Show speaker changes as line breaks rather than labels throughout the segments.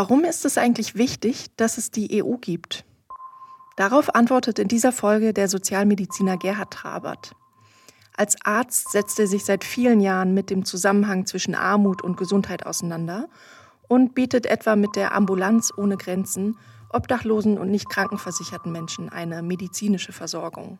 Warum ist es eigentlich wichtig, dass es die EU gibt? Darauf antwortet in dieser Folge der Sozialmediziner Gerhard Trabert. Als Arzt setzt er sich seit vielen Jahren mit dem Zusammenhang zwischen Armut und Gesundheit auseinander und bietet etwa mit der Ambulanz ohne Grenzen obdachlosen und nicht krankenversicherten Menschen eine medizinische Versorgung.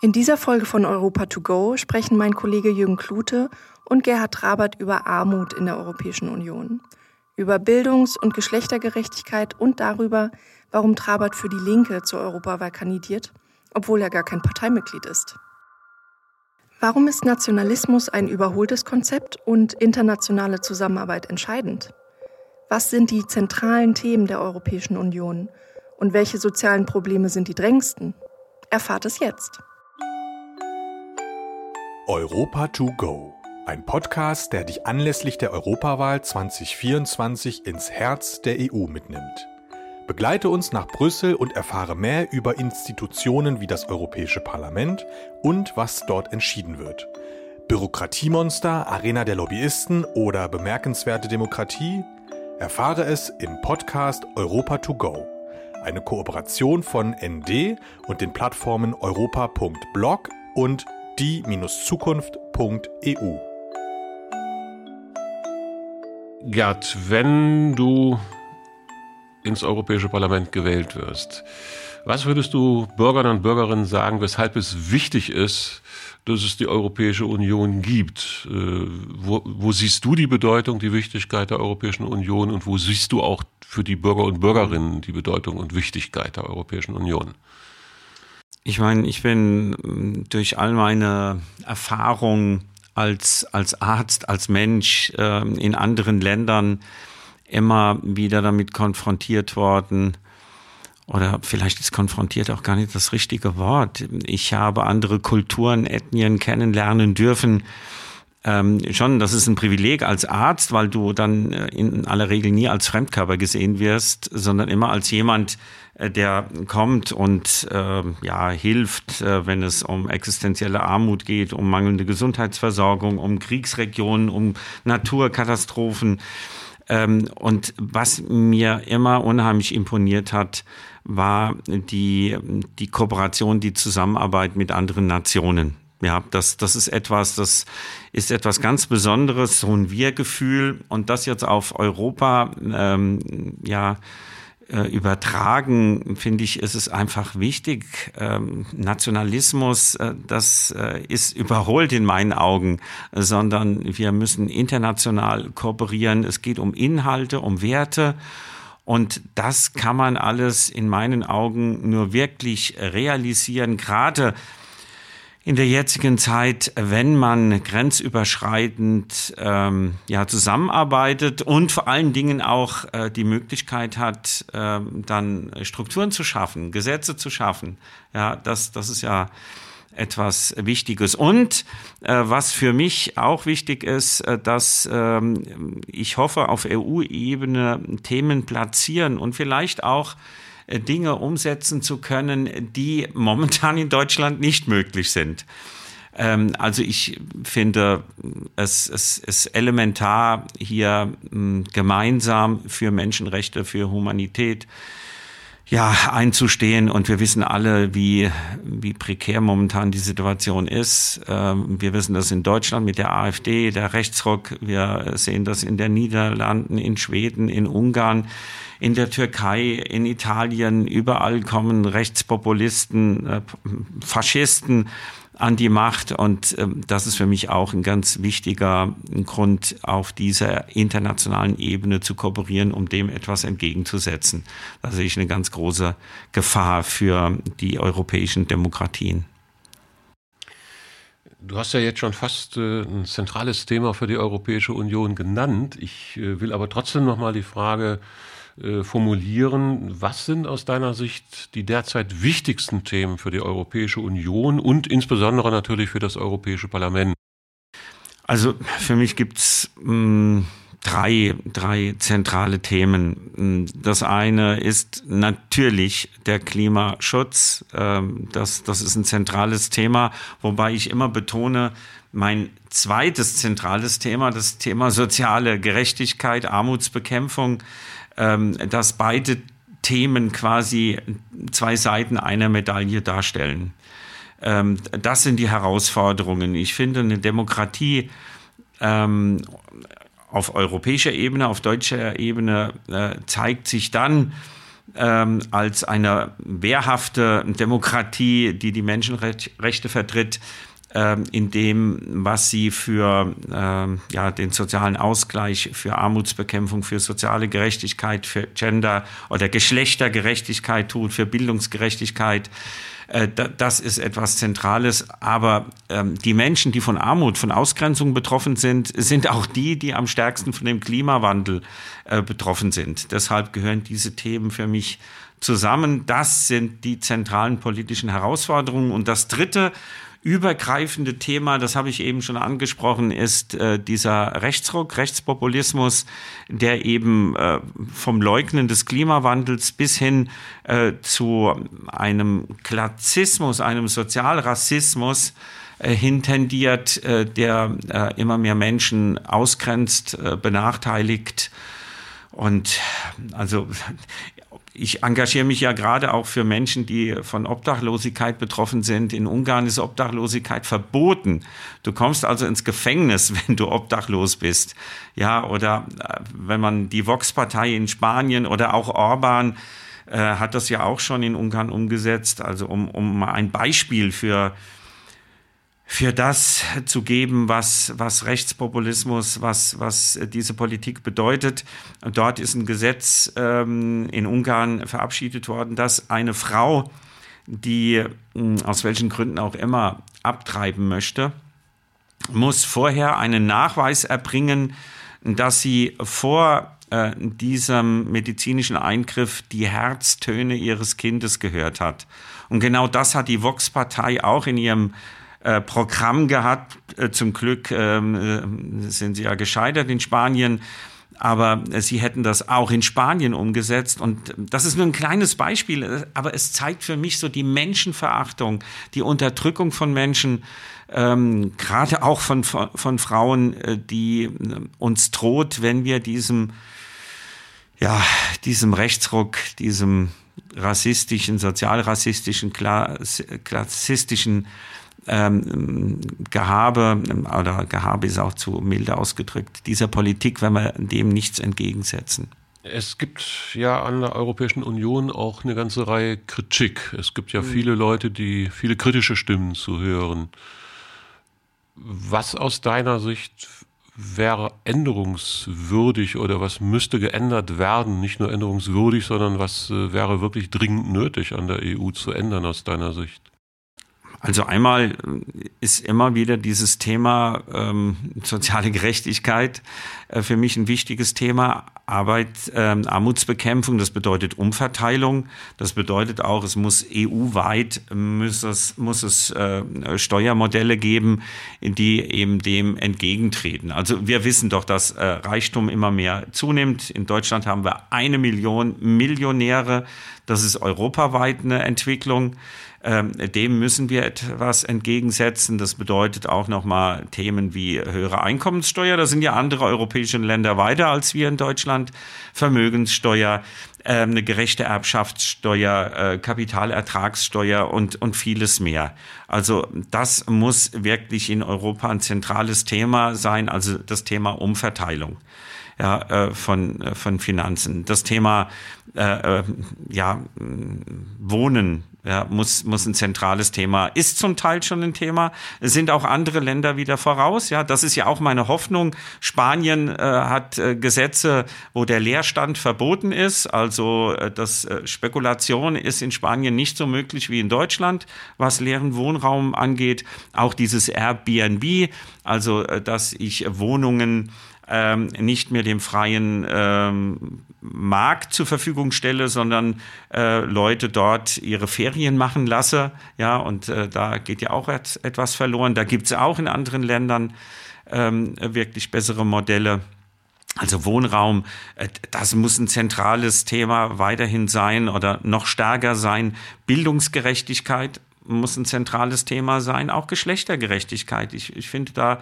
In dieser Folge von Europa to go sprechen mein Kollege Jürgen Klute und Gerhard Trabert über Armut in der Europäischen Union – über Bildungs- und Geschlechtergerechtigkeit und darüber, warum Trabert für die Linke zur Europawahl kandidiert, obwohl er gar kein Parteimitglied ist. Warum ist Nationalismus ein überholtes Konzept und internationale Zusammenarbeit entscheidend? Was sind die zentralen Themen der Europäischen Union und welche sozialen Probleme sind die drängendsten? Erfahrt es jetzt.
Europa to go ein Podcast, der dich anlässlich der Europawahl 2024 ins Herz der EU mitnimmt. Begleite uns nach Brüssel und erfahre mehr über Institutionen wie das Europäische Parlament und was dort entschieden wird. Bürokratiemonster, Arena der Lobbyisten oder bemerkenswerte Demokratie? Erfahre es im Podcast Europa to go. Eine Kooperation von ND und den Plattformen europa.blog und die-zukunft.eu.
Gerd, wenn du ins Europäische Parlament gewählt wirst, was würdest du Bürgern und Bürgerinnen sagen, weshalb es wichtig ist, dass es die Europäische Union gibt? Äh, wo, wo, siehst du die Bedeutung, die Wichtigkeit der Europäischen Union und wo siehst du auch für die Bürger und Bürgerinnen die Bedeutung und Wichtigkeit der Europäischen Union?
Ich meine, ich bin durch all meine Erfahrungen als, als Arzt, als Mensch äh, in anderen Ländern immer wieder damit konfrontiert worden. Oder vielleicht ist konfrontiert auch gar nicht das richtige Wort. Ich habe andere Kulturen, Ethnien kennenlernen dürfen. Ähm, schon, das ist ein Privileg als Arzt, weil du dann äh, in aller Regel nie als Fremdkörper gesehen wirst, sondern immer als jemand, der kommt und äh, ja hilft, äh, wenn es um existenzielle Armut geht, um mangelnde Gesundheitsversorgung, um Kriegsregionen, um Naturkatastrophen. Ähm, und was mir immer unheimlich imponiert hat, war die, die Kooperation, die Zusammenarbeit mit anderen Nationen. Ja, das, das ist etwas, das ist etwas ganz Besonderes, so ein Wir-Gefühl und das jetzt auf Europa, ähm, ja, äh, übertragen, finde ich, ist es einfach wichtig. Ähm, Nationalismus, äh, das äh, ist überholt in meinen Augen, sondern wir müssen international kooperieren. Es geht um Inhalte, um Werte. Und das kann man alles in meinen Augen nur wirklich realisieren, gerade in der jetzigen Zeit, wenn man grenzüberschreitend ähm, ja, zusammenarbeitet und vor allen Dingen auch äh, die Möglichkeit hat, äh, dann Strukturen zu schaffen, Gesetze zu schaffen. Ja, das, das ist ja etwas Wichtiges. Und äh, was für mich auch wichtig ist, äh, dass ähm, ich hoffe, auf EU-Ebene Themen platzieren und vielleicht auch Dinge umsetzen zu können, die momentan in Deutschland nicht möglich sind. Ähm, also ich finde es, es ist elementar, hier hm, gemeinsam für Menschenrechte, für Humanität, ja, einzustehen. Und wir wissen alle, wie, wie prekär momentan die Situation ist. Ähm, wir wissen das in Deutschland mit der AfD, der Rechtsruck. Wir sehen das in den Niederlanden, in Schweden, in Ungarn in der Türkei, in Italien, überall kommen Rechtspopulisten, äh, Faschisten an die Macht. Und äh, das ist für mich auch ein ganz wichtiger Grund, auf dieser internationalen Ebene zu kooperieren, um dem etwas entgegenzusetzen. Da sehe ich eine ganz große Gefahr für die europäischen Demokratien.
Du hast ja jetzt schon fast äh, ein zentrales Thema für die Europäische Union genannt. Ich äh, will aber trotzdem noch mal die Frage äh, formulieren. Was sind aus deiner Sicht die derzeit wichtigsten Themen für die Europäische Union und insbesondere natürlich für das Europäische Parlament?
Also für mich gibt's mh, mm, drei, drei zentrale Themen. Das eine ist natürlich der Klimaschutz. Ähm, das, das ist ein zentrales Thema, wobei ich immer betone, mein zweites zentrales Thema, das Thema soziale Gerechtigkeit, Armutsbekämpfung, ähm, dass beide Themen quasi zwei Seiten einer Medaille darstellen. Ähm, das sind die Herausforderungen. Ich finde, eine Demokratie ähm, auf europäischer Ebene, auf deutscher Ebene äh, zeigt sich dann ähm, als eine wehrhafte Demokratie, die die Menschenrechte vertritt, in dem, was sie für ähm, ja, den sozialen Ausgleich, für Armutsbekämpfung, für soziale Gerechtigkeit, für Gender- oder Geschlechtergerechtigkeit tut, für Bildungsgerechtigkeit. Äh, das ist etwas Zentrales. Aber ähm, die Menschen, die von Armut, von Ausgrenzung betroffen sind, sind auch die, die am stärksten von dem Klimawandel äh, betroffen sind. Deshalb gehören diese Themen für mich zusammen. Das sind die zentralen politischen Herausforderungen. Und das Dritte, übergreifende Thema, das habe ich eben schon angesprochen, ist äh, dieser Rechtsruck, Rechtspopulismus, der eben äh, vom Leugnen des Klimawandels bis hin äh, zu einem Klassismus, einem Sozialrassismus äh, hintendiert, äh, der äh, immer mehr Menschen ausgrenzt, benachteiligt. Und also ich engagiere mich ja gerade auch für Menschen, die von Obdachlosigkeit betroffen sind. In Ungarn ist Obdachlosigkeit verboten. Du kommst also ins Gefängnis, wenn du obdachlos bist. Ja, oder äh, wenn man die Vox-Partei in Spanien oder auch Orban äh, hat das ja auch schon in Ungarn umgesetzt. Also um, um ein Beispiel für für das zu geben, was, was Rechtspopulismus, was, was diese Politik bedeutet. Dort ist ein Gesetz ähm, in Ungarn verabschiedet worden, dass eine Frau, die hm, aus welchen Gründen auch immer abtreiben möchte, muss vorher einen Nachweis erbringen, dass sie vor äh, diesem medizinischen Eingriff die Herztöne ihres Kindes gehört hat. Und genau das hat die Vox-Partei auch in ihrem äh, Programm gehabt. Äh, zum Glück ähm, äh, sind sie ja gescheitert in Spanien. Aber sie hätten das auch in Spanien umgesetzt. Und das ist nur ein kleines Beispiel, aber es zeigt für mich so die Menschenverachtung, die Unterdrückung von Menschen, ähm, gerade auch von, von, von Frauen, die uns droht, wenn wir diesem, ja, diesem Rechtsruck, diesem rassistischen, sozialrassistischen, klassistischen ähm, Gehabe, oder Gehabe ist auch zu milde ausgedrückt, dieser Politik, wenn wir dem nichts entgegensetzen.
Es gibt ja an der Europäischen Union auch eine ganze Reihe Kritik. Es gibt ja mhm. viele Leute, die viele kritische Stimmen zu hören. Was aus deiner Sicht wäre änderungswürdig oder was müsste geändert werden? Nicht nur änderungswürdig, sondern was äh, wäre wirklich dringend nötig an der EU zu ändern aus deiner Sicht?
Also einmal ist immer wieder dieses Thema ähm, soziale Gerechtigkeit äh, für mich ein wichtiges Thema. Arbeit, ähm, Armutsbekämpfung, das bedeutet Umverteilung. Das bedeutet auch, es muss EU-weit muss es, muss es äh, Steuermodelle geben, die eben dem entgegentreten. Also wir wissen doch, dass äh, Reichtum immer mehr zunimmt. In Deutschland haben wir eine Million Millionäre. Das ist europaweit eine Entwicklung. Ähm, dem müssen wir etwas entgegensetzen. Das bedeutet auch nochmal Themen wie höhere Einkommenssteuer. Da sind ja andere europäische Länder weiter als wir in Deutschland. Vermögenssteuer, ähm, eine gerechte Erbschaftssteuer, äh, Kapitalertragssteuer und, und vieles mehr. Also das muss wirklich in Europa ein zentrales Thema sein, also das Thema Umverteilung ja, äh, von, äh, von Finanzen. Das Thema äh, ja, Wohnen ja, muss, muss ein zentrales Thema, ist zum Teil schon ein Thema. Es sind auch andere Länder wieder voraus. Ja, das ist ja auch meine Hoffnung. Spanien äh, hat äh, Gesetze, wo der Leerstand verboten ist. Also äh, das äh, Spekulation ist in Spanien nicht so möglich wie in Deutschland, was leeren Wohnraum angeht. Auch dieses Airbnb, also äh, dass ich Wohnungen ähm, nicht mehr dem freien ähm, Markt zur Verfügung stelle, sondern äh, Leute dort ihre Ferien machen lasse. Ja, und äh, da geht ja auch et etwas verloren. Da gibt es auch in anderen Ländern ähm, wirklich bessere Modelle. Also Wohnraum, äh, das muss ein zentrales Thema weiterhin sein oder noch stärker sein. Bildungsgerechtigkeit muss ein zentrales Thema sein, auch Geschlechtergerechtigkeit. Ich, ich finde, da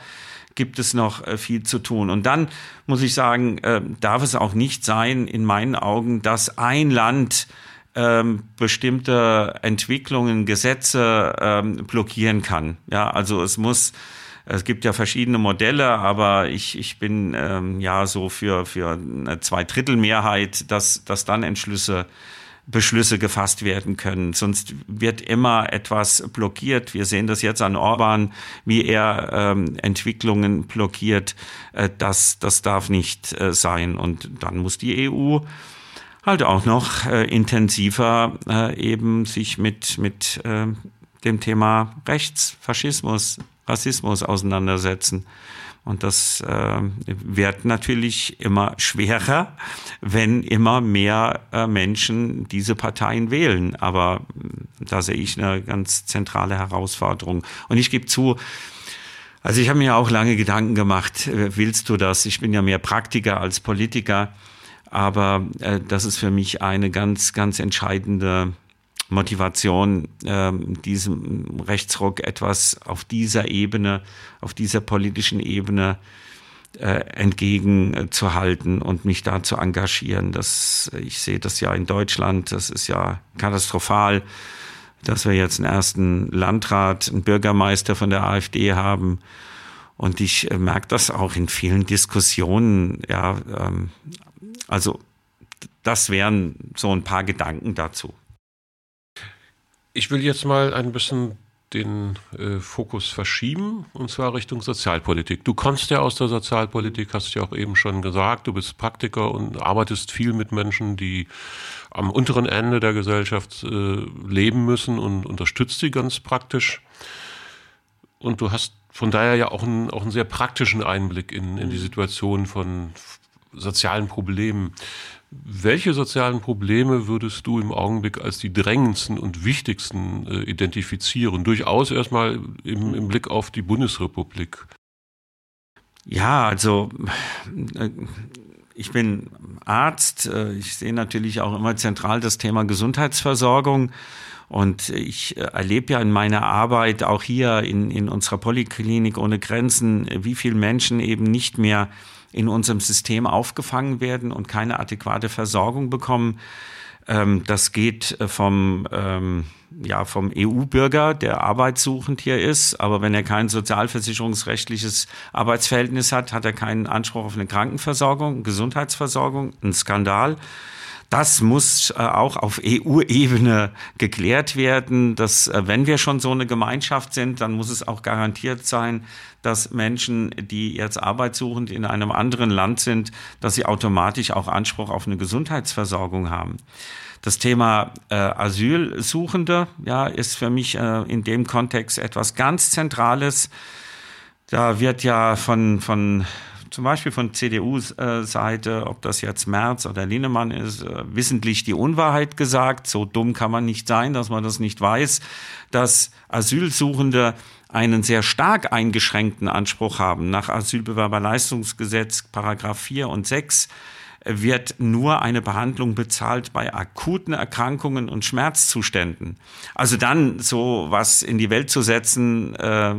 gibt es noch äh, viel zu tun. Und dann muss ich sagen, äh, darf es auch nicht sein, in meinen Augen, dass ein Land ähm, bestimmte Entwicklungen, Gesetze ähm, blockieren kann. Ja, also es muss es gibt ja verschiedene Modelle, aber ich, ich bin ähm, ja so für, für eine Zweidrittelmehrheit, dass, dass dann Entschlüsse Beschlüsse gefasst werden können. Sonst wird immer etwas blockiert. Wir sehen das jetzt an Orban, wie er ähm, Entwicklungen blockiert. Äh, das, das darf nicht äh, sein. Und dann muss die EU halt auch noch äh, intensiver äh, eben sich mit, mit äh, dem Thema Rechts, Faschismus, Rassismus auseinandersetzen. Und das äh, wird natürlich immer schwerer, wenn immer mehr äh, Menschen diese Parteien wählen. Aber äh, da sehe ich eine ganz zentrale Herausforderung. Und ich gebe zu, also ich habe mir auch lange Gedanken gemacht, äh, willst du das? Ich bin ja mehr Praktiker als Politiker. Aber äh, das ist für mich eine ganz, ganz entscheidende Motivation, ähm, diesem Rechtsruck etwas auf dieser Ebene, auf dieser politischen Ebene äh, entgegenzuhalten und mich da zu engagieren. Das, ich sehe das ja in Deutschland, das ist ja katastrophal, dass wir jetzt einen ersten Landrat, einen Bürgermeister von der AfD haben. Und ich äh, merke das auch in vielen Diskussionen. Ja, ähm, also das wären so ein paar Gedanken dazu.
Ich will jetzt mal ein bisschen den äh, Fokus verschieben, und zwar Richtung Sozialpolitik. Du kommst ja aus der Sozialpolitik, hast ja auch eben schon gesagt, du bist Praktiker und arbeitest viel mit Menschen, die am unteren Ende der Gesellschaft äh, leben müssen und unterstützt sie ganz praktisch. Und du hast von daher ja auch einen, auch einen sehr praktischen Einblick in, in die mhm. Situation von sozialen Problemen. Welche sozialen Probleme würdest du im Augenblick als die drängendsten und wichtigsten äh, identifizieren? Durchaus erstmal im, im, Blick auf die Bundesrepublik.
Ja, also äh, ich bin Arzt. Äh, ich sehe natürlich auch immer zentral das Thema Gesundheitsversorgung. Und ich äh, erlebe ja in meiner Arbeit auch hier in, in unserer Poliklinik ohne Grenzen, wie viele Menschen eben nicht mehr in unserem System aufgefangen werden und keine adäquate Versorgung bekommen. Ähm, das geht äh, vom, ähm, ja, vom EU-Bürger, der arbeitssuchend hier ist, aber wenn er kein sozialversicherungsrechtliches Arbeitsverhältnis hat, hat er keinen Anspruch auf eine Krankenversorgung, Gesundheitsversorgung, ein Skandal. Das muss äh, auch auf EU-Ebene geklärt werden, dass äh, wenn wir schon so eine Gemeinschaft sind, dann muss es auch garantiert sein, dass Menschen, die jetzt arbeitssuchend in einem anderen Land sind, dass sie automatisch auch Anspruch auf eine Gesundheitsversorgung haben. Das Thema äh, Asylsuchende ja, ist für mich äh, in dem Kontext etwas ganz Zentrales. Da wird ja von, von zum Beispiel von CDU-Seite, ob das jetzt Merz oder Linnemann ist, äh, wissentlich die Unwahrheit gesagt. So dumm kann man nicht sein, dass man das nicht weiß, dass Asylsuchende einen sehr stark eingeschränkten Anspruch haben. Nach Asylbewerberleistungsgesetz Paragraph 4 und 6 wird nur eine Behandlung bezahlt bei akuten Erkrankungen und Schmerzzuständen. Also dann so was in die Welt zu setzen, äh,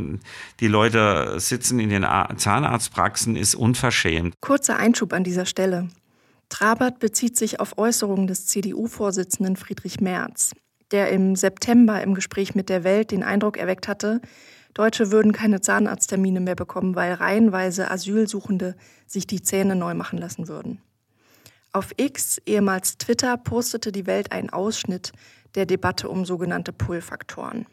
die Leute sitzen in den Zahnarztpraxen, ist unverschämt.
Kurzer Einschub an dieser Stelle. Trabert bezieht sich auf Äußerungen des CDU-Vorsitzenden Friedrich Merz, der im September im Gespräch mit der Welt den Eindruck erweckt hatte, Deutsche würden keine Zahnarzttermine mehr bekommen, weil reihenweise Asylsuchende sich die Zähne neu machen lassen würden. Auf X, ehemals Twitter, postete die Welt einen Ausschnitt der Debatte um sogenannte Pull-Faktoren.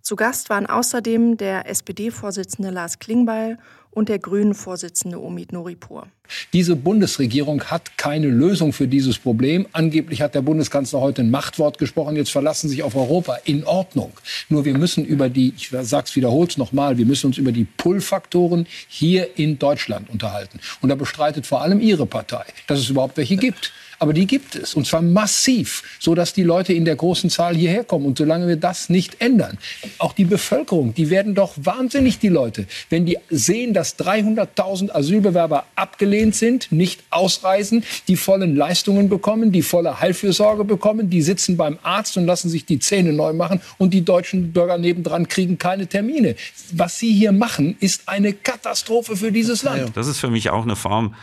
Zu Gast waren außerdem der SPD-Vorsitzende Lars Klingbeil und der Grünen-Vorsitzende Omid Noripur.
Diese Bundesregierung hat keine Lösung für dieses Problem. Angeblich hat der Bundeskanzler heute ein Machtwort gesprochen. Jetzt verlassen sich auf Europa. In Ordnung. Nur wir müssen über die, ich sag's, wiederhol's nochmal, wir müssen uns über die Pull-Faktoren hier in Deutschland unterhalten. Und da bestreitet vor allem Ihre Partei, dass es überhaupt welche gibt. Aber die gibt es. Und zwar massiv, so dass die Leute in der großen Zahl hierher kommen. Und solange wir das nicht ändern, auch die Bevölkerung, die werden doch wahnsinnig, die Leute, wenn die sehen, dass 300.000 Asylbewerber abgelehnt sind, nicht ausreisen, die vollen Leistungen bekommen, die volle Heilfürsorge bekommen, die sitzen beim Arzt und lassen sich die Zähne neu machen und die deutschen Bürger nebendran kriegen keine Termine. Was Sie hier machen, ist eine Katastrophe für dieses Land.
Das ist für mich auch eine Form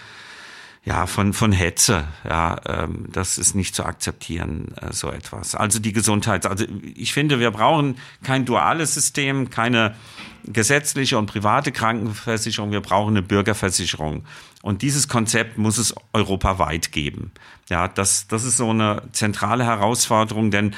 ja, von, von Hetze. Ja, ähm, das ist nicht zu akzeptieren, äh, so etwas. Also die Gesundheit. Also ich finde, wir brauchen kein duales System, keine gesetzliche und private Krankenversicherung. Wir brauchen eine Bürgerversicherung. Und dieses Konzept muss es europaweit geben. Ja, das, das ist so eine zentrale Herausforderung, denn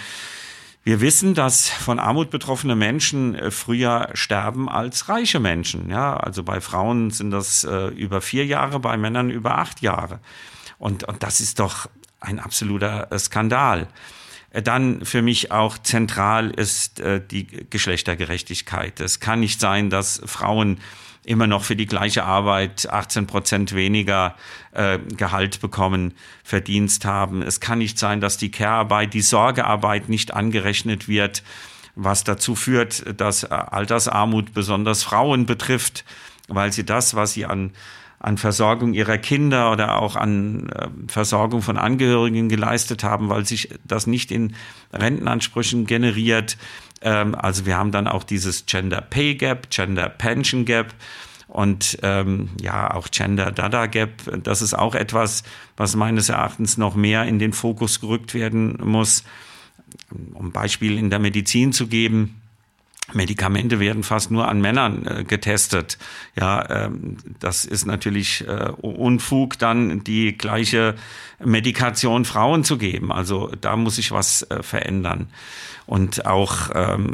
wir wissen, dass von Armut betroffene Menschen äh, früher sterben als reiche Menschen. Ja, also bei Frauen sind das äh, über vier Jahre, bei Männern über acht Jahre. Und, und das ist doch ein absoluter äh, Skandal. Äh, dann für mich auch zentral ist äh, die Geschlechtergerechtigkeit. Es kann nicht sein, dass Frauen immer noch für die gleiche Arbeit 18 Prozent weniger äh, Gehalt bekommen, Verdienst haben. Es kann nicht sein, dass die Care-Arbeit, die Sorgearbeit nicht angerechnet wird, was dazu führt, dass äh, Altersarmut besonders Frauen betrifft, weil sie das, was sie an an Versorgung ihrer Kinder oder auch an äh, Versorgung von Angehörigen geleistet haben, weil sich das nicht in Rentenansprüchen generiert, ähm, also wir haben dann auch dieses Gender Pay Gap, Gender Pension Gap und ähm, ja auch Gender Dada Gap. Das ist auch etwas, was meines Erachtens noch mehr in den Fokus gerückt werden muss. Um Beispiel in der Medizin zu geben. Medikamente werden fast nur an Männern äh, getestet. Ja, ähm, das ist natürlich äh, Unfug, dann die gleiche Medikation Frauen zu geben. Also da muss sich was äh, verändern. Und auch, ähm,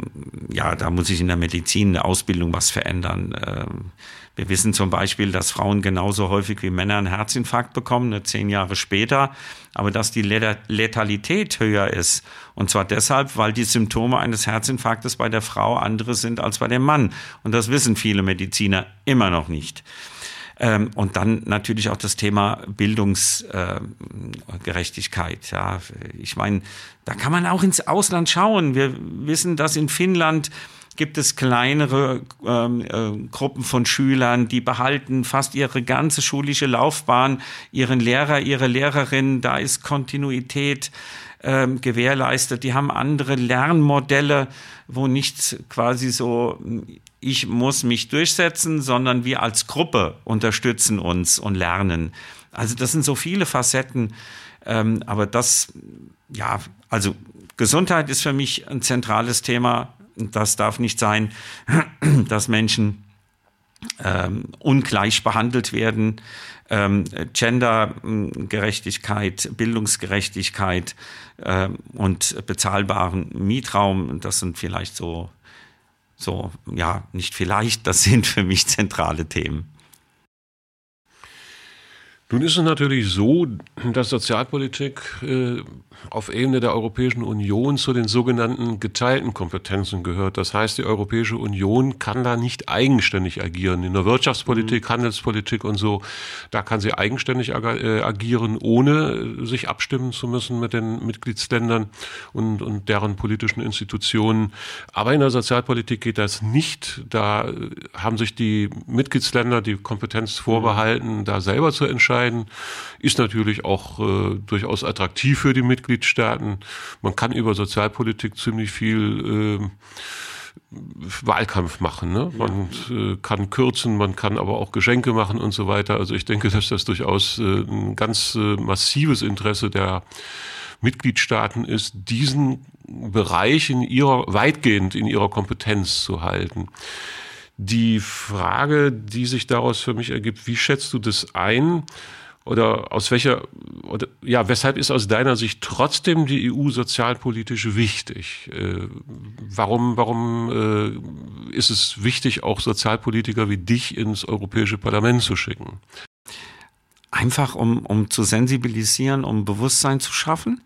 ja, da muss sich in der Medizin, in der Ausbildung was verändern. Ähm, wir wissen zum Beispiel, dass Frauen genauso häufig wie Männer einen Herzinfarkt bekommen, nur zehn Jahre später, aber dass die Letalität höher ist. Und zwar deshalb, weil die Symptome eines Herzinfarktes bei der Frau andere sind als bei dem Mann. Und das wissen viele Mediziner immer noch nicht. Ähm, und dann natürlich auch das Thema Bildungsgerechtigkeit. Äh, ja, ich meine, da kann man auch ins Ausland schauen. Wir wissen, dass in Finnland gibt es kleinere ähm, äh, Gruppen von Schülern, die behalten fast ihre ganze schulische Laufbahn, ihren Lehrer, ihre Lehrerin, da ist Kontinuität ähm, gewährleistet. Die haben andere Lernmodelle, wo nicht quasi so ich muss mich durchsetzen, sondern wir als Gruppe unterstützen uns und lernen. Also das sind so viele Facetten, ähm, aber das, ja, also Gesundheit ist für mich ein zentrales Thema. Das darf nicht sein, dass Menschen ähm, ungleich behandelt werden. Ähm, Gendergerechtigkeit, Bildungsgerechtigkeit ähm, und bezahlbaren Mietraum, das sind vielleicht so so, ja, nicht vielleicht, das sind für mich zentrale Themen.
Nun ist es natürlich so, dass Sozialpolitik äh, auf Ebene der Europäischen Union zu den sogenannten geteilten Kompetenzen gehört. Das heißt, die Europäische Union kann da nicht eigenständig agieren. In der Wirtschaftspolitik, mhm. Handelspolitik und so, da kann sie eigenständig äh, agieren, ohne sich abstimmen zu müssen mit den Mitgliedsländern und, und deren politischen Institutionen. Aber in der Sozialpolitik geht das nicht. Da haben sich die Mitgliedsländer die Kompetenz vorbehalten, da selber zu entscheiden entscheiden. Ist natürlich auch äh, durchaus attraktiv für die Mitgliedstaaten. Man kann über Sozialpolitik ziemlich viel äh, Wahlkampf machen. Ne? Man äh, kann kürzen, man kann aber auch Geschenke machen und so weiter. Also ich denke, dass das durchaus äh, ein ganz äh, massives Interesse der Mitgliedstaaten ist, diesen Bereich in ihrer, weitgehend in ihrer Kompetenz zu halten. Die Frage, die sich daraus für mich ergibt, wie schätzt du das ein? Oder aus welcher, oder, ja, weshalb ist aus deiner Sicht trotzdem die EU sozialpolitisch wichtig? Äh, warum, warum äh, ist es wichtig, auch Sozialpolitiker wie dich ins Europäische Parlament zu schicken?
Einfach um, um zu sensibilisieren, um Bewusstsein zu schaffen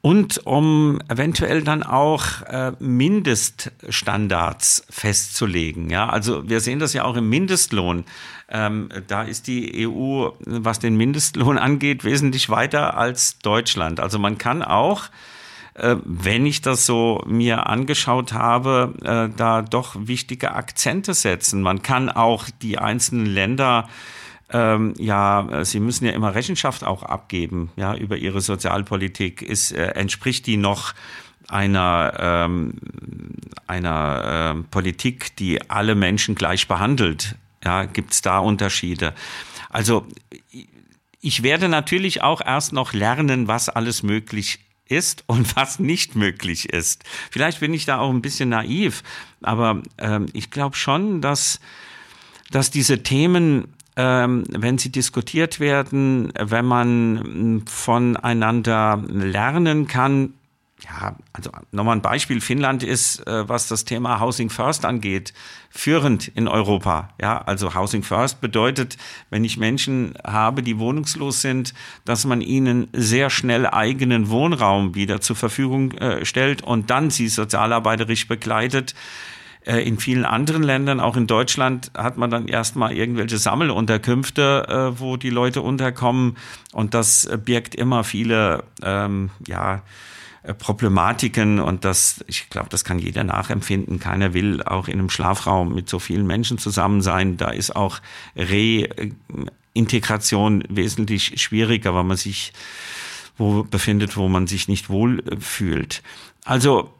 und um eventuell dann auch äh, Mindeststandards festzulegen. Ja, also wir sehen das ja auch im Mindestlohn. Ähm, da ist die EU, was den Mindestlohn angeht, wesentlich weiter als Deutschland. Also man kann auch äh, wenn ich das so mir angeschaut habe, äh, da doch wichtige Akzente setzen. Man kann auch die einzelnen Länder ähm, ja, sie müssen ja immer Rechenschaft auch abgeben, ja, über ihre Sozialpolitik. Ist, äh, entspricht die noch einer, ähm, einer äh, Politik, die alle Menschen gleich behandelt? Ja, gibt es da Unterschiede? Also ich werde natürlich auch erst noch lernen, was alles möglich ist und was nicht möglich ist. Vielleicht bin ich da auch ein bisschen naiv, aber ähm, ich glaube schon, dass, dass diese Themen ähm, wenn sie diskutiert werden, wenn man voneinander lernen kann, ja, also nochmal ein Beispiel. Finnland ist, äh, was das Thema Housing First angeht, führend in Europa. Ja, also Housing First bedeutet, wenn ich Menschen habe, die wohnungslos sind, dass man ihnen sehr schnell eigenen Wohnraum wieder zur Verfügung äh, stellt und dann sie sozialarbeiterisch begleitet. Äh, in vielen anderen Ländern, auch in Deutschland, hat man dann erstmal irgendwelche Sammelunterkünfte, wo die Leute unterkommen. Und das birgt immer viele, ähm, ja, äh, Problematiken und das, ich glaube, das kann jeder nachempfinden. Keiner will auch in einem Schlafraum mit so vielen Menschen zusammen sein. Da ist auch Reintegration wesentlich schwieriger, weil man sich wo befindet, wo man sich nicht wohl fühlt. Also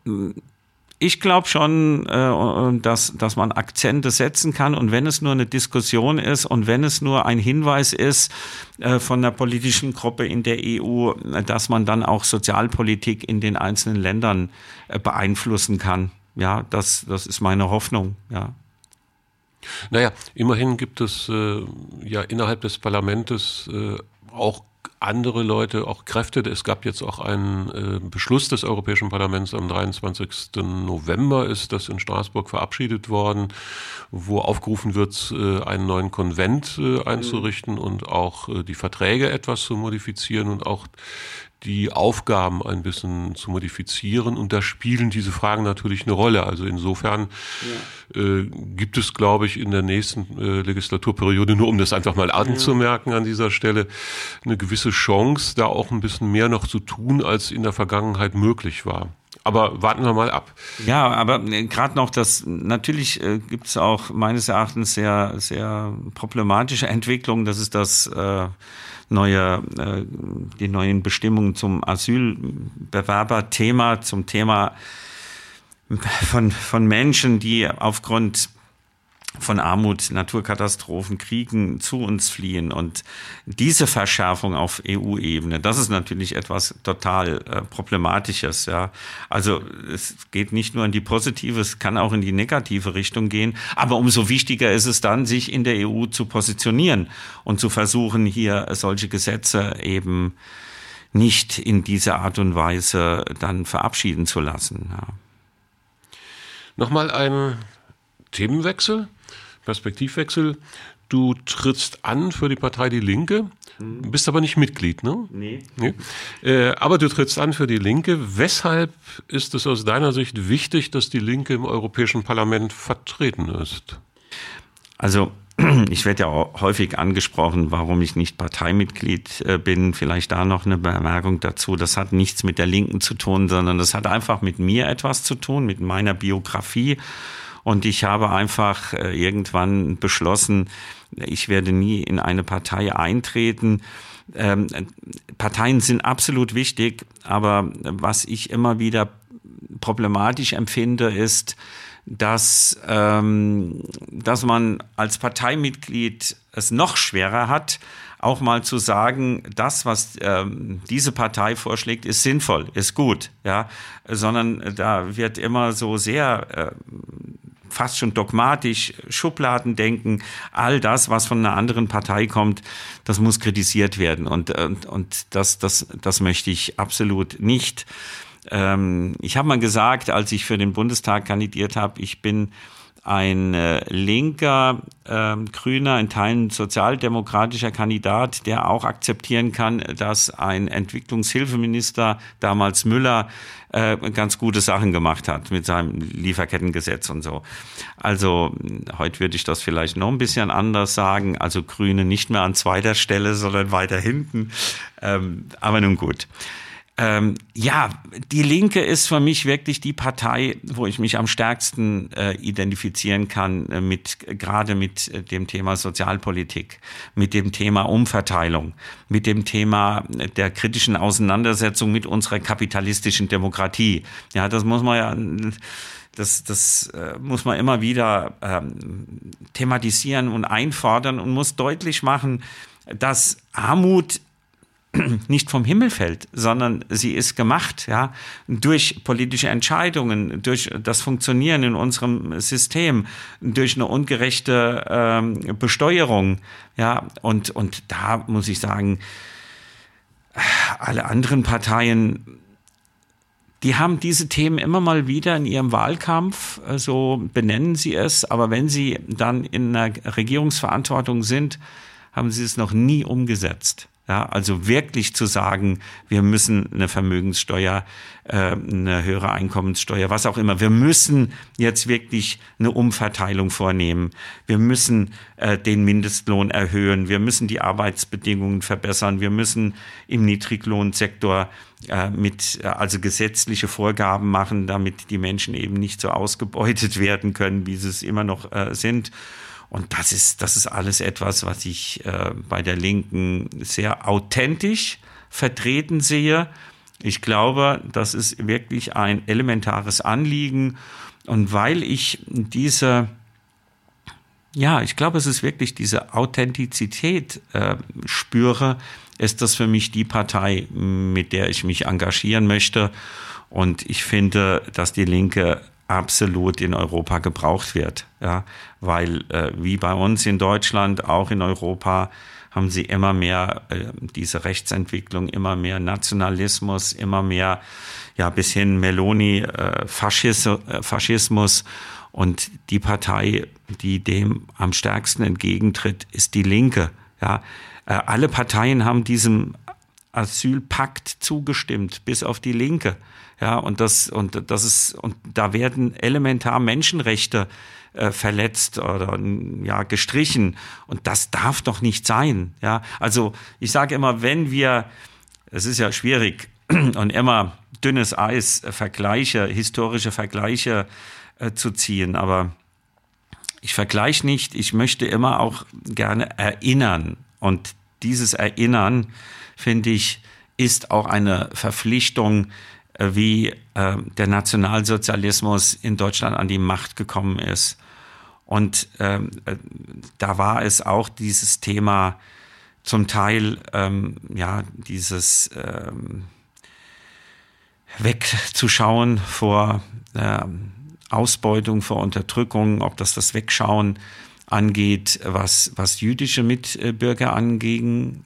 ich glaube schon, äh, dass, dass man Akzente setzen kann und wenn es nur eine Diskussion ist und wenn es nur ein Hinweis ist äh, von der politischen Gruppe in der EU, dass man dann auch Sozialpolitik in den einzelnen Ländern äh, beeinflussen kann. Ja, das, das ist meine Hoffnung, ja.
Naja, immerhin gibt es äh, ja innerhalb des Parlaments äh, auch andere Leute, auch Kräfte. Es gab jetzt auch einen äh, Beschluss des Europäischen Parlaments am 23. November ist das in Straßburg verabschiedet worden, wo aufgerufen wird, äh, einen neuen Konvent äh, einzurichten mhm. und auch äh, die Verträge etwas zu modifizieren und auch die Aufgaben ein bisschen zu modifizieren. Und da spielen diese Fragen natürlich eine Rolle. Also insofern ja. äh, gibt es, glaube ich, in der nächsten äh, Legislaturperiode, nur um das einfach mal anzumerken an dieser Stelle, eine gewisse Chance, da auch ein bisschen mehr noch zu tun, als in der Vergangenheit möglich war. Aber warten wir mal ab.
Ja, aber äh, gerade noch das, natürlich äh, gibt es auch meines Erachtens sehr, sehr problematische Entwicklungen. Das ist das äh, neue, äh, die neuen Bestimmungen zum Asylbewerberthema, zum Thema von, von Menschen, die aufgrund von Armut, Naturkatastrophen, Kriegen zu uns fliehen. Und diese Verschärfung auf EU-Ebene, das ist natürlich etwas total äh, Problematisches. Ja. Also es geht nicht nur in die positive, es kann auch in die negative Richtung gehen. Aber umso wichtiger ist es dann, sich in der EU zu positionieren und zu versuchen, hier solche Gesetze eben nicht in dieser Art und Weise dann verabschieden zu lassen. Ja.
Nochmal ein Themenwechsel. Perspektivwechsel. Du trittst an für die Partei Die Linke, mhm. bist aber nicht Mitglied, ne?
Nee.
nee. Äh, aber du trittst an für Die Linke. Weshalb ist es aus deiner Sicht wichtig, dass die Linke im Europäischen Parlament vertreten ist?
Also ich werde ja auch häufig angesprochen, warum ich nicht Parteimitglied äh, bin. Vielleicht da noch eine Bemerkung dazu. Das hat nichts mit der Linken zu tun, sondern das hat einfach mit mir etwas zu tun, mit meiner Biografie und ich habe einfach äh, irgendwann beschlossen, ich werde nie in eine Partei eintreten. Ähm, Parteien sind absolut wichtig, aber was ich immer wieder problematisch empfinde, ist, dass, ähm, dass man als Parteimitglied es noch schwerer hat, auch mal zu sagen, das, was ähm, diese Partei vorschlägt, ist sinnvoll, ist gut, ja, sondern da wird immer so sehr äh, fast schon dogmatisch, Schubladen denken, all das, was von einer anderen Partei kommt, das muss kritisiert werden. Und, und, und das, das, das möchte ich absolut nicht. Ähm, ich habe mal gesagt, als ich für den Bundestag kandidiert habe, ich bin ein äh, linker, äh, grüner, in Teilen sozialdemokratischer Kandidat, der auch akzeptieren kann, dass ein Entwicklungshilfeminister, damals Müller, äh, ganz gute Sachen gemacht hat mit seinem Lieferkettengesetz und so. Also heute würde ich das vielleicht noch ein bisschen anders sagen. Also Grüne nicht mehr an zweiter Stelle, sondern weiter hinten. Ähm, aber nun gut. Ähm, ja, die Linke ist für mich wirklich die Partei, wo ich mich am stärksten äh, identifizieren kann äh, mit gerade mit äh, dem Thema Sozialpolitik, mit dem Thema Umverteilung, mit dem Thema der kritischen Auseinandersetzung mit unserer kapitalistischen Demokratie. Ja, das muss man ja das, das äh, muss man immer wieder ähm, thematisieren und einfordern und muss deutlich machen, dass Armut nicht vom Himmel fällt, sondern sie ist gemacht, ja, durch politische Entscheidungen, durch das Funktionieren in unserem System, durch eine ungerechte ähm, Besteuerung, ja, und, und da muss ich sagen, alle anderen Parteien, die haben diese Themen immer mal wieder in ihrem Wahlkampf, äh, so benennen sie es, aber wenn sie dann in einer Regierungsverantwortung sind, haben sie es noch nie umgesetzt. Ja, also wirklich zu sagen, wir müssen eine Vermögenssteuer, äh, eine höhere Einkommenssteuer, was auch immer. Wir müssen jetzt wirklich eine Umverteilung vornehmen. Wir müssen äh, den Mindestlohn erhöhen. Wir müssen die Arbeitsbedingungen verbessern. Wir müssen im Niedriglohnsektor äh, mit äh, also gesetzliche Vorgaben machen, damit die Menschen eben nicht so ausgebeutet werden können, wie sie es immer noch äh, sind. Und das ist, das ist alles etwas, was ich äh, bei der Linken sehr authentisch vertreten sehe. Ich glaube, das ist wirklich ein elementares Anliegen. Und weil ich diese, ja, ich glaube, es ist wirklich diese Authentizität äh, spüre, ist das für mich die Partei, mit der ich mich engagieren möchte. Und ich finde, dass die Linke absolut in Europa gebraucht wird. Ja, weil äh, wie bei uns in Deutschland, auch in Europa, haben sie immer mehr äh, diese Rechtsentwicklung, immer mehr Nationalismus, immer mehr, ja, bis hin Meloni, äh, Faschis, äh, Faschismus. Und die Partei, die dem am stärksten entgegentritt, ist die Linke. Ja, äh, alle Parteien haben diesem Asylpakt zugestimmt, bis auf die Linke. Ja, und das, und das ist, und da werden elementar Menschenrechte äh, verletzt oder ja gestrichen. Und das darf doch nicht sein. Ja, also ich sage immer, wenn wir, es ist ja schwierig und immer dünnes Eis, äh, Vergleiche, historische Vergleiche äh, zu ziehen, aber ich vergleiche nicht, ich möchte immer auch gerne erinnern. Und dieses Erinnern, finde ich, ist auch eine Verpflichtung, wie äh, der Nationalsozialismus in Deutschland an die Macht gekommen ist. Und ähm, äh, da war es auch dieses Thema zum Teil, ähm, ja, dieses ähm, wegzuschauen vor äh, Ausbeutung, vor Unterdrückung, ob das das Wegschauen angeht, was, was jüdische Mitbürger anging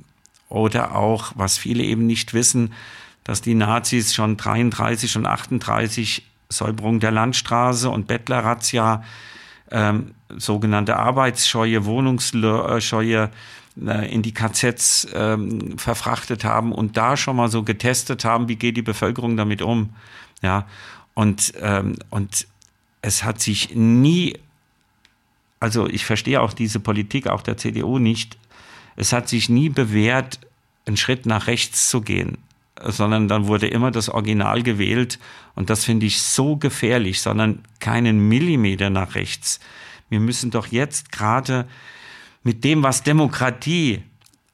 oder auch, was viele eben nicht wissen, dass die Nazis schon 33 und 38 Säuberung der Landstraße und Bettlerrazzia, ähm, sogenannte Arbeitsscheue, Wohnungsscheue äh, in die KZs ähm, verfrachtet haben und da schon mal so getestet haben, wie geht die Bevölkerung damit um. Ja, und, ähm, und es hat sich nie, also ich verstehe auch diese Politik, auch der CDU nicht, es hat sich nie bewährt, einen Schritt nach rechts zu gehen sondern dann wurde immer das Original gewählt und das finde ich so gefährlich, sondern keinen Millimeter nach rechts. Wir müssen doch jetzt gerade mit dem, was Demokratie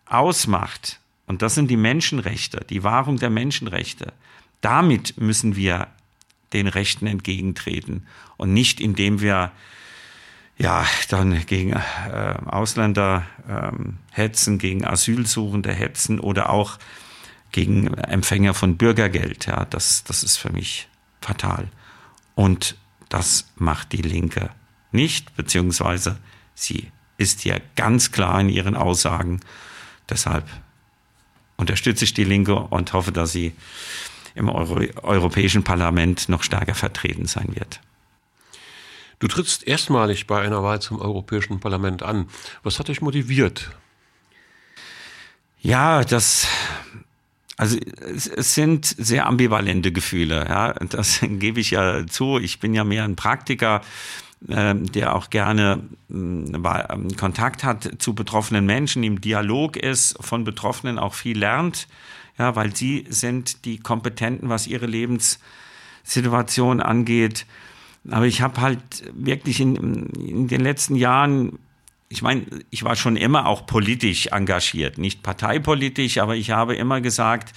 ausmacht, und das sind die Menschenrechte, die Wahrung der Menschenrechte, damit müssen wir den Rechten entgegentreten und nicht indem wir ja dann gegen äh, Ausländer ähm, hetzen, gegen Asylsuchende hetzen oder auch gegen Empfänger von Bürgergeld. Ja, das, das ist für mich fatal. Und das macht die Linke nicht, beziehungsweise sie ist ja ganz klar in ihren Aussagen. Deshalb unterstütze ich die Linke und hoffe, dass sie im Euro Europäischen Parlament noch stärker vertreten sein wird.
Du trittst erstmalig bei einer Wahl zum Europäischen Parlament an. Was hat dich motiviert?
Ja, das also es, sind sehr ambivalente Gefühle, ja, das gebe ich ja zu. Ich bin ja mehr ein Praktiker, äh, der auch gerne äh, Kontakt hat zu betroffenen Menschen, im Dialog ist, von Betroffenen auch viel lernt. ja, weil sie sind die Kompetenten, was ihre Lebenssituation angeht. Aber ich habe halt wirklich in, in den letzten Jahren ich meine, ich war schon immer auch politisch engagiert, nicht parteipolitisch, aber ich habe immer gesagt,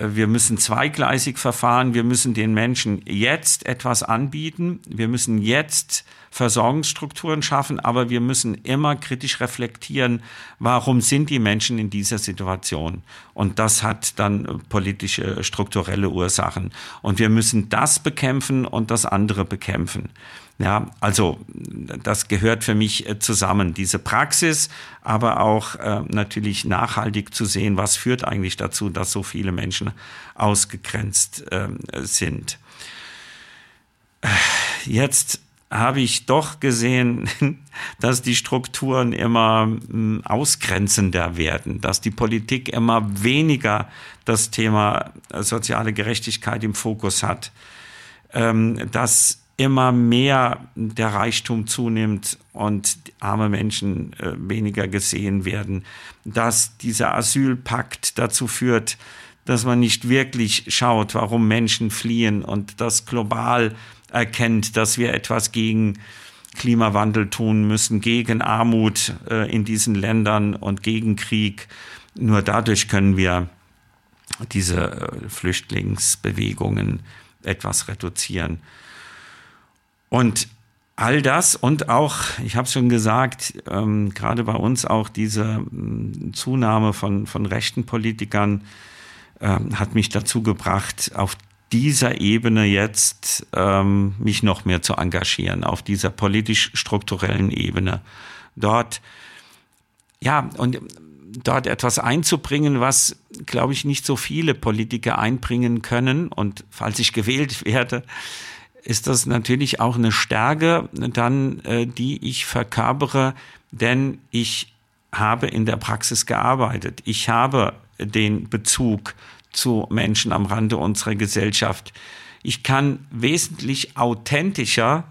äh, wir müssen zweigleisig verfahren. Wir müssen den Menschen jetzt etwas anbieten. Wir müssen jetzt Versorgungsstrukturen schaffen, aber wir müssen immer kritisch reflektieren, warum sind die Menschen in dieser Situation? Und das hat dann politische, strukturelle Ursachen. Und wir müssen das bekämpfen und das andere bekämpfen. Ja, also das gehört für mich äh, zusammen, diese Praxis, aber auch äh, natürlich nachhaltig zu sehen, was führt eigentlich dazu, dass so viele Menschen ausgegrenzt äh, sind. Jetzt habe ich doch gesehen, dass die Strukturen immer hm, ausgrenzender werden, dass die Politik immer weniger das Thema äh, soziale Gerechtigkeit im Fokus hat, ähm, dass immer mehr der Reichtum zunimmt und arme Menschen äh, weniger gesehen werden, dass dieser Asylpakt dazu führt, dass man nicht wirklich schaut, warum Menschen fliehen und das global erkennt, dass wir etwas gegen Klimawandel tun müssen, gegen Armut äh, in diesen Ländern und gegen Krieg. Nur dadurch können wir diese äh, Flüchtlingsbewegungen etwas reduzieren. Und all das und auch, ich habe schon gesagt, ähm, gerade bei uns auch diese äh, Zunahme von, von rechten Politikern äh, hat mich dazu gebracht, auf dieser Ebene jetzt ähm, mich noch mehr zu engagieren, auf dieser politisch-strukturellen Ebene. Dort, ja, und dort etwas einzubringen, was, glaube ich, nicht so viele Politiker einbringen können. Und falls ich gewählt werde, ist das natürlich auch eine Stärke, dann, äh, die ich verkörpere, denn ich habe in der Praxis gearbeitet. Ich habe den Bezug zu Menschen am Rande unserer Gesellschaft. Ich kann wesentlich authentischer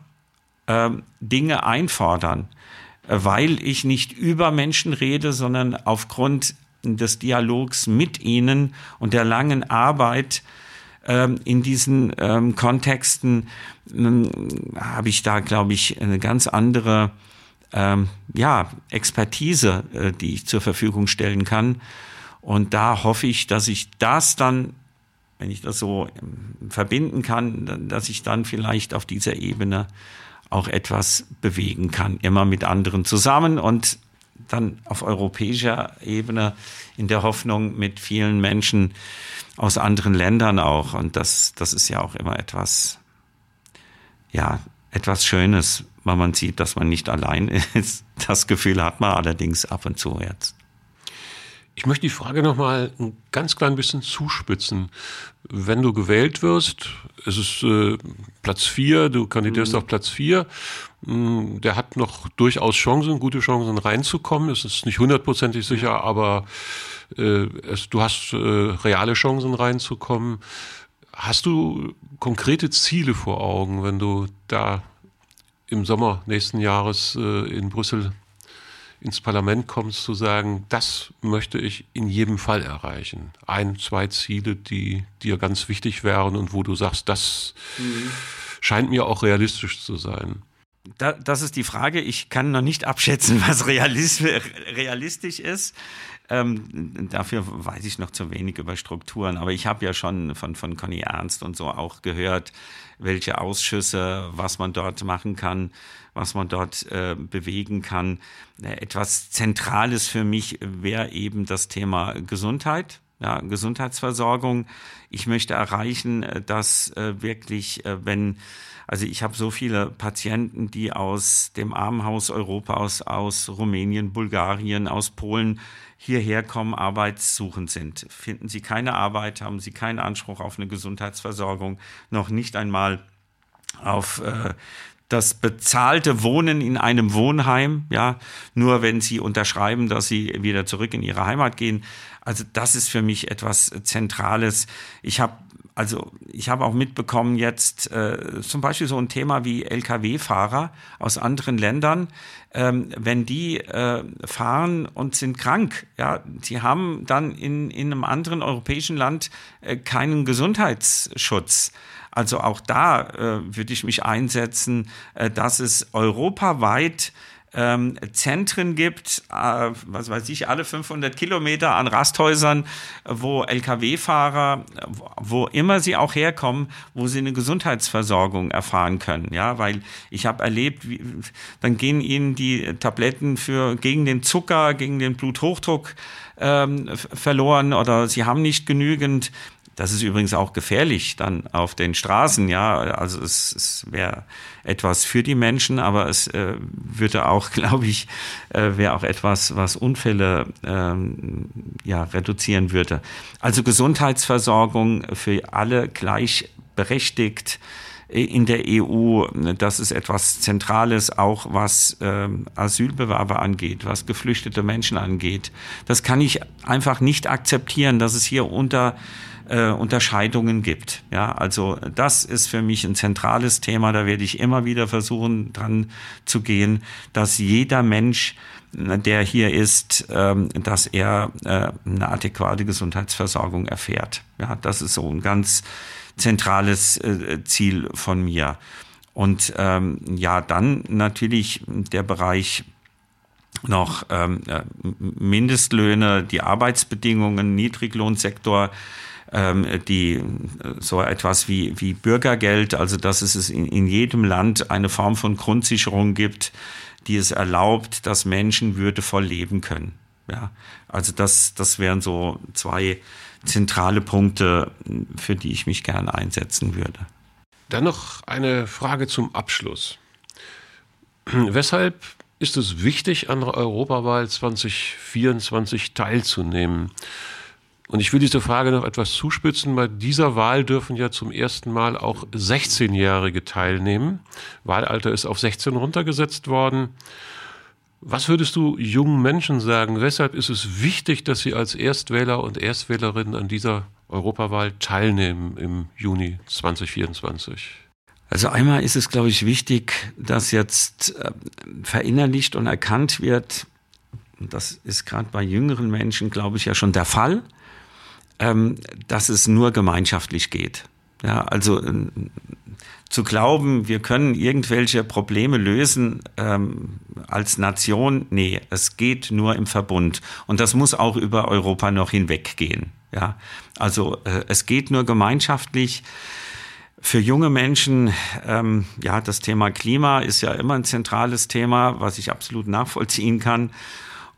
äh, Dinge einfordern, weil ich nicht über Menschen rede, sondern aufgrund des Dialogs mit ihnen und der langen Arbeit ähm, in diesen ähm, Kontexten ähm, habe ich da, glaube ich, eine ganz andere ähm, ja, Expertise, äh, die ich zur Verfügung stellen kann. Und da hoffe ich, dass ich das dann, wenn ich das so ähm, verbinden kann, dass ich dann vielleicht auf dieser Ebene auch etwas bewegen kann, immer mit anderen zusammen und dann auf europäischer Ebene in der Hoffnung mit vielen Menschen aus anderen Ländern auch. Und das, das ist ja auch immer etwas, ja, etwas Schönes, weil man sieht, dass man nicht allein ist. Das Gefühl hat man allerdings ab und zu jetzt.
Ich möchte die Frage noch mal ein ganz klein bisschen zuspitzen. Wenn du gewählt wirst, es ist äh, Platz vier, du kandidierst mhm. auf Platz vier, hm, der hat noch durchaus Chancen, gute Chancen reinzukommen. Es ist nicht hundertprozentig sicher, aber äh, es, du hast äh, reale Chancen reinzukommen. Hast du konkrete Ziele vor Augen, wenn du da im Sommer nächsten Jahres äh, in Brüssel ins Parlament kommst, zu sagen, das möchte ich in jedem Fall erreichen. Ein, zwei Ziele, die dir ganz wichtig wären und wo du sagst, das mhm. scheint mir auch realistisch zu sein.
Da, das ist die Frage. Ich kann noch nicht abschätzen, was realistisch ist. Ähm, dafür weiß ich noch zu wenig über Strukturen. Aber ich habe ja schon von, von Conny Ernst und so auch gehört, welche Ausschüsse, was man dort machen kann, was man dort äh, bewegen kann. Äh, etwas Zentrales für mich wäre eben das Thema Gesundheit. Ja, Gesundheitsversorgung. Ich möchte erreichen, äh, dass äh, wirklich, äh, wenn also ich habe so viele Patienten, die aus dem Armenhaus Europas, aus Rumänien, Bulgarien, aus Polen hierher kommen, arbeitssuchend sind. Finden sie keine Arbeit, haben sie keinen Anspruch auf eine Gesundheitsversorgung, noch nicht einmal auf äh, das bezahlte Wohnen in einem Wohnheim, ja, nur wenn sie unterschreiben, dass sie wieder zurück in ihre Heimat gehen. Also das ist für mich etwas Zentrales. Ich habe also ich habe auch mitbekommen jetzt äh, zum Beispiel so ein Thema wie Lkw-Fahrer aus anderen Ländern, ähm, wenn die äh, fahren und sind krank, ja, die haben dann in, in einem anderen europäischen Land äh, keinen Gesundheitsschutz. Also auch da äh, würde ich mich einsetzen, äh, dass es europaweit ähm, Zentren gibt, äh, was weiß ich, alle 500 Kilometer an Rasthäusern, wo Lkw-Fahrer, wo immer sie auch herkommen, wo sie eine Gesundheitsversorgung erfahren können. Ja, weil ich habe erlebt, wie, dann gehen ihnen die Tabletten für gegen den Zucker, gegen den Bluthochdruck ähm, verloren oder sie haben nicht genügend das ist übrigens auch gefährlich dann auf den Straßen, ja. Also es, es wäre etwas für die Menschen, aber es äh, würde auch, glaube ich, äh, wäre auch etwas, was Unfälle ähm, ja, reduzieren würde. Also Gesundheitsversorgung für alle gleichberechtigt in der EU, das ist etwas Zentrales, auch was äh, Asylbewerber angeht, was geflüchtete Menschen angeht. Das kann ich einfach nicht akzeptieren, dass es hier unter äh, Unterscheidungen gibt. Ja, also das ist für mich ein zentrales Thema. Da werde ich immer wieder versuchen, dran zu gehen, dass jeder Mensch der hier ist, ähm, dass er äh, eine adäquate Gesundheitsversorgung erfährt. Ja, das ist so ein ganz zentrales äh, Ziel von mir. Und ähm, ja, dann natürlich der Bereich noch ähm, äh, Mindestlöhne, die Arbeitsbedingungen, Niedriglohnsektor die so etwas wie, wie Bürgergeld, also dass es in, in jedem Land eine Form von Grundsicherung gibt, die es erlaubt, dass Menschen würdevoll leben können. Ja, also das, das wären so zwei zentrale Punkte, für die ich mich gerne einsetzen würde.
Dann noch eine Frage zum Abschluss. Weshalb ist es wichtig, an der Europawahl 2024 teilzunehmen? Und ich will diese Frage noch etwas zuspitzen. Bei dieser Wahl dürfen ja zum ersten Mal auch 16-Jährige teilnehmen. Wahlalter ist auf 16 runtergesetzt worden. Was würdest du jungen Menschen sagen? Weshalb ist es wichtig, dass sie als Erstwähler und Erstwählerinnen an dieser Europawahl teilnehmen im Juni 2024?
Also einmal ist es, glaube ich, wichtig, dass jetzt äh, verinnerlicht und erkannt wird, und das ist gerade bei jüngeren Menschen, glaube ich, ja schon der Fall, ähm, dass es nur gemeinschaftlich geht. Ja, also äh, zu glauben, wir können irgendwelche Probleme lösen ähm, als Nation, nee, es geht nur im Verbund. Und das muss auch über Europa noch hinweggehen. Ja, also äh, es geht nur gemeinschaftlich. Für junge Menschen, ähm, ja, das Thema Klima ist ja immer ein zentrales Thema, was ich absolut nachvollziehen kann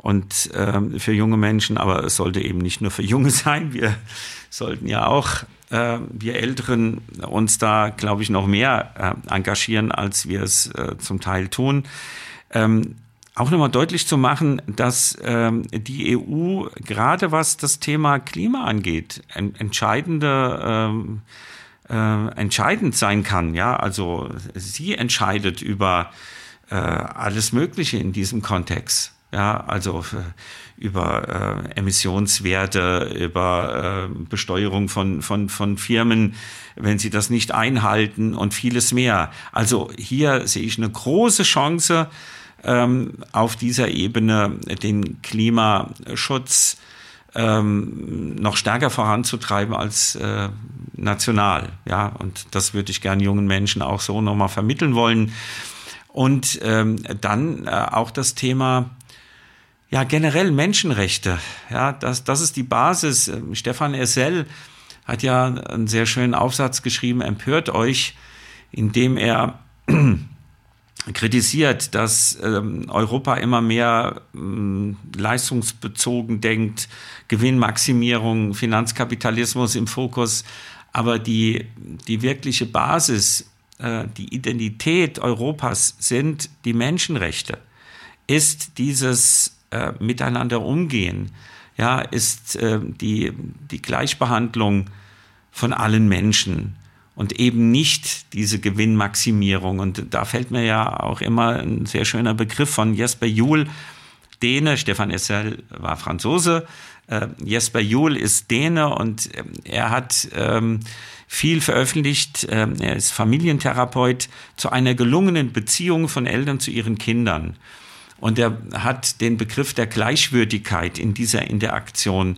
und ähm, für junge Menschen, aber es sollte eben nicht nur für Junge sein. Wir sollten ja auch, äh, wir Älteren, uns da, glaube ich, noch mehr äh, engagieren, als wir es äh, zum Teil tun. Ähm, auch nochmal deutlich zu machen, dass ähm, die EU gerade was das Thema Klima angeht, en entscheidende ähm, äh, entscheidend sein kann. Ja, also sie entscheidet über äh, alles Mögliche in diesem Kontext. Ja, also äh, über äh, Emissionswerte, über äh, Besteuerung von, von, von Firmen, wenn sie das nicht einhalten und vieles mehr. Also hier sehe ich eine große Chance, ähm, auf dieser Ebene den Klimaschutz ähm, noch stärker voranzutreiben als äh, national. Ja, und das würde ich gern jungen Menschen auch so nochmal vermitteln wollen. Und ähm, dann äh, auch das Thema ja, generell Menschenrechte. Ja, das, das ist die Basis. Stefan Essel hat ja einen sehr schönen Aufsatz geschrieben, empört euch, indem er kritisiert, dass ähm, Europa immer mehr ähm, leistungsbezogen denkt, Gewinnmaximierung, Finanzkapitalismus im Fokus. Aber die, die wirkliche Basis, äh, die Identität Europas sind die Menschenrechte, ist dieses äh, miteinander umgehen, ja, ist äh, die, die Gleichbehandlung von allen Menschen und eben nicht diese Gewinnmaximierung. Und da fällt mir ja auch immer ein sehr schöner Begriff von Jesper Juhl, Däne, Stefan Essel war Franzose, Äh, Jesper Juhl ist Däne und ähm, er hat ähm, viel veröffentlicht. Ähm, er ist Familientherapeut zu einer gelungenen Beziehung von Eltern zu ihren Kindern. Und er hat den Begriff der Gleichwürdigkeit in dieser Interaktion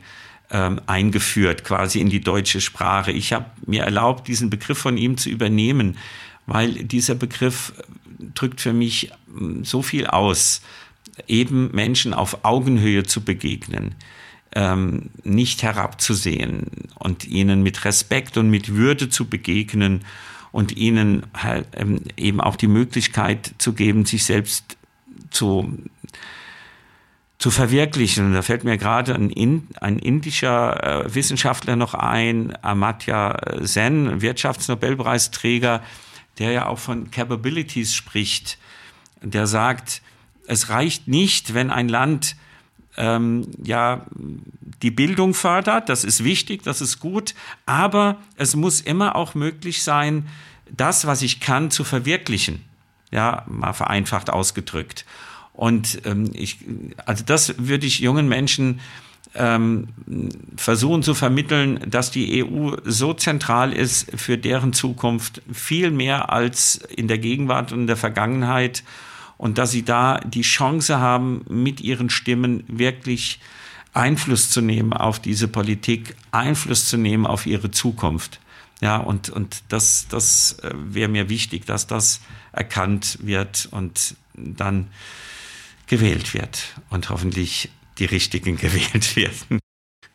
ähm, eingeführt, quasi in die deutsche Sprache. Ich habe mir erlaubt, diesen Begriff von ihm zu übernehmen, weil dieser Begriff drückt für mich ähm, so viel aus, eben Menschen auf Augenhöhe zu begegnen, ähm, nicht herabzusehen und ihnen mit Respekt und mit Würde zu begegnen und ihnen halt, eben auch die Möglichkeit zu geben, sich selbst zu zu verwirklichen. Da fällt mir gerade ein, in, ein indischer äh, Wissenschaftler noch ein, Amartya Sen, Wirtschaftsnobelpreisträger, der ja auch von Capabilities spricht. Der sagt, es reicht nicht, wenn ein Land ähm, ja die Bildung fördert, das ist wichtig, das ist gut, aber es muss immer auch möglich sein, das, was ich kann, zu verwirklichen. Ja, mal vereinfacht ausgedrückt. Und ähm, ich, also das würde ich jungen Menschen ähm, versuchen zu vermitteln, dass die EU so zentral ist für deren Zukunft, viel mehr als in der Gegenwart und in der Vergangenheit. Und dass sie da die Chance haben, mit ihren Stimmen wirklich Einfluss zu nehmen auf diese Politik, Einfluss zu nehmen auf ihre Zukunft. Ja, und, und das, das äh, wäre mir wichtig, dass das erkannt wird und dann gewählt wird und hoffentlich die richtigen gewählt werden.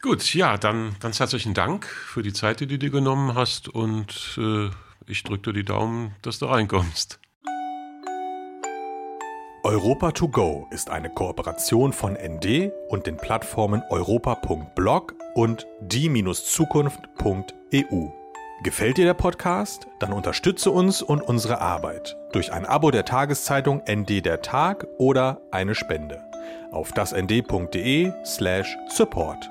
Gut, ja, dann ganz herzlichen Dank für die Zeit, die du dir genommen hast und äh, ich drücke dir die Daumen, dass du reinkommst.
Europa to go ist eine Kooperation von ND und den Plattformen europa.blog und die-zukunft.eu. Gefällt dir der Podcast? Dann unterstütze uns und unsere Arbeit durch ein Abo der Tageszeitung ND der Tag oder eine Spende auf dasnd.de/support.